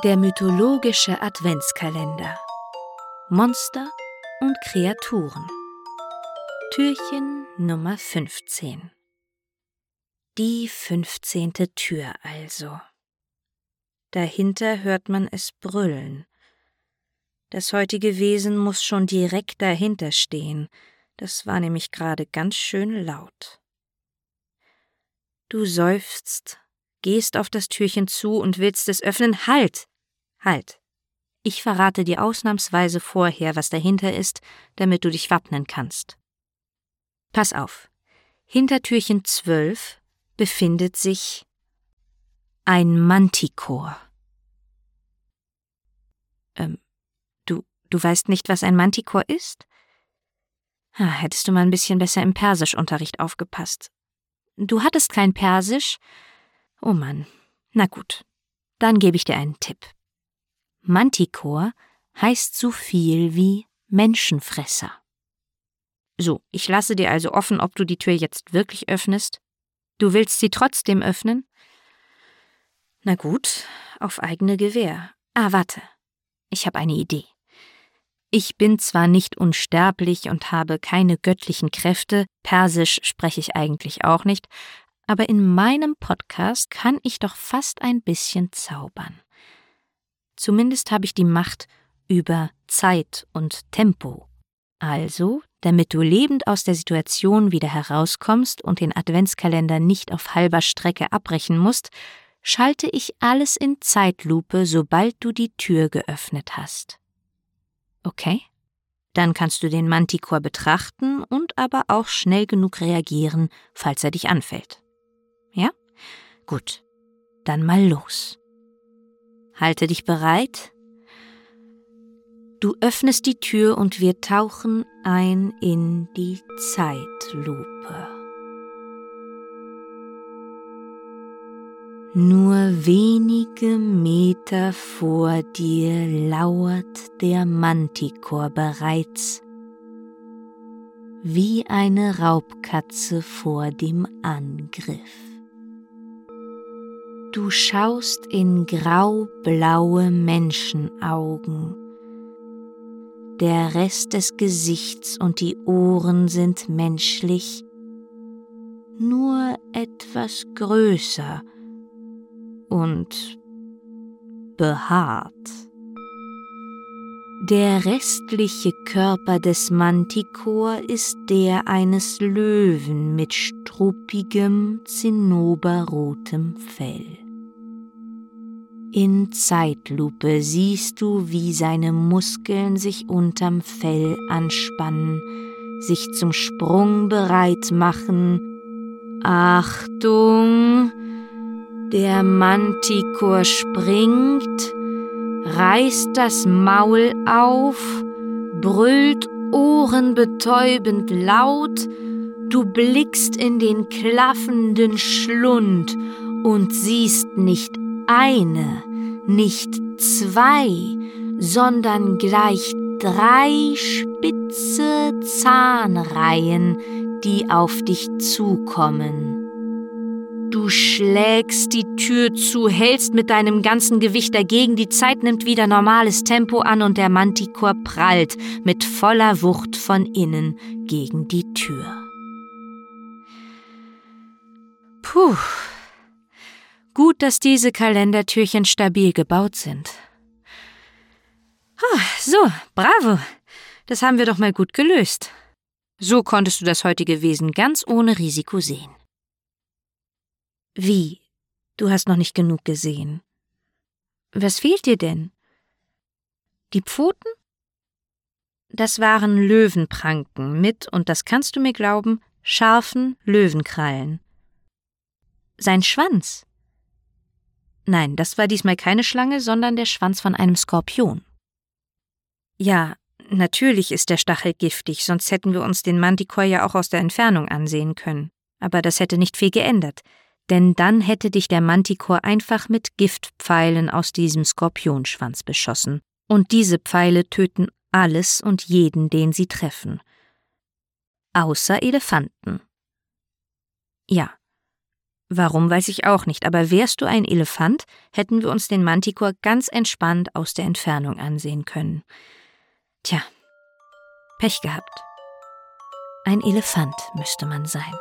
Der mythologische Adventskalender. Monster und Kreaturen. Türchen Nummer 15. Die 15. Tür also. Dahinter hört man es brüllen. Das heutige Wesen muss schon direkt dahinter stehen. Das war nämlich gerade ganz schön laut. Du seufzt gehst auf das Türchen zu und willst es öffnen. Halt! Halt! Ich verrate dir ausnahmsweise vorher, was dahinter ist, damit du dich wappnen kannst. Pass auf. Hinter Türchen 12 befindet sich ein Mantikor. Ähm, du, du weißt nicht, was ein Mantikor ist? Ha, hättest du mal ein bisschen besser im Persischunterricht aufgepasst. Du hattest kein Persisch, Oh Mann. Na gut. Dann gebe ich dir einen Tipp. Manticore heißt so viel wie Menschenfresser. So, ich lasse dir also offen, ob du die Tür jetzt wirklich öffnest. Du willst sie trotzdem öffnen? Na gut, auf eigene Gewähr. Ah, warte. Ich habe eine Idee. Ich bin zwar nicht unsterblich und habe keine göttlichen Kräfte, Persisch spreche ich eigentlich auch nicht, aber in meinem Podcast kann ich doch fast ein bisschen zaubern. Zumindest habe ich die Macht über Zeit und Tempo. Also, damit du lebend aus der Situation wieder herauskommst und den Adventskalender nicht auf halber Strecke abbrechen musst, schalte ich alles in Zeitlupe, sobald du die Tür geöffnet hast. Okay? Dann kannst du den Manticore betrachten und aber auch schnell genug reagieren, falls er dich anfällt. Gut. Dann mal los. Halte dich bereit. Du öffnest die Tür und wir tauchen ein in die Zeitlupe. Nur wenige Meter vor dir lauert der Mantikor bereits, wie eine Raubkatze vor dem Angriff. Du schaust in graublaue Menschenaugen. Der Rest des Gesichts und die Ohren sind menschlich, nur etwas größer und behaart. Der restliche Körper des Mantikor ist der eines Löwen mit struppigem, zinnoberrotem Fell. In Zeitlupe siehst du, wie seine Muskeln sich unterm Fell anspannen, sich zum Sprung bereit machen. Achtung! Der Mantikor springt, reißt das Maul auf, brüllt ohrenbetäubend laut, du blickst in den klaffenden Schlund und siehst nicht eine, nicht zwei, sondern gleich drei spitze Zahnreihen, die auf dich zukommen. Du schlägst die Tür zu, hältst mit deinem ganzen Gewicht dagegen, die Zeit nimmt wieder normales Tempo an und der Manticore prallt mit voller Wucht von innen gegen die Tür. Puh. Gut, dass diese Kalendertürchen stabil gebaut sind. Ah, so, bravo. Das haben wir doch mal gut gelöst. So konntest du das heutige Wesen ganz ohne Risiko sehen. Wie? Du hast noch nicht genug gesehen. Was fehlt dir denn? Die Pfoten? Das waren Löwenpranken mit, und das kannst du mir glauben, scharfen Löwenkrallen. Sein Schwanz? Nein, das war diesmal keine Schlange, sondern der Schwanz von einem Skorpion. Ja, natürlich ist der Stachel giftig, sonst hätten wir uns den Manticore ja auch aus der Entfernung ansehen können. Aber das hätte nicht viel geändert denn dann hätte dich der Manticore einfach mit Giftpfeilen aus diesem Skorpionschwanz beschossen, und diese Pfeile töten alles und jeden, den sie treffen. Außer Elefanten. Ja. Warum weiß ich auch nicht, aber wärst du ein Elefant, hätten wir uns den Manticore ganz entspannt aus der Entfernung ansehen können. Tja, Pech gehabt. Ein Elefant müsste man sein.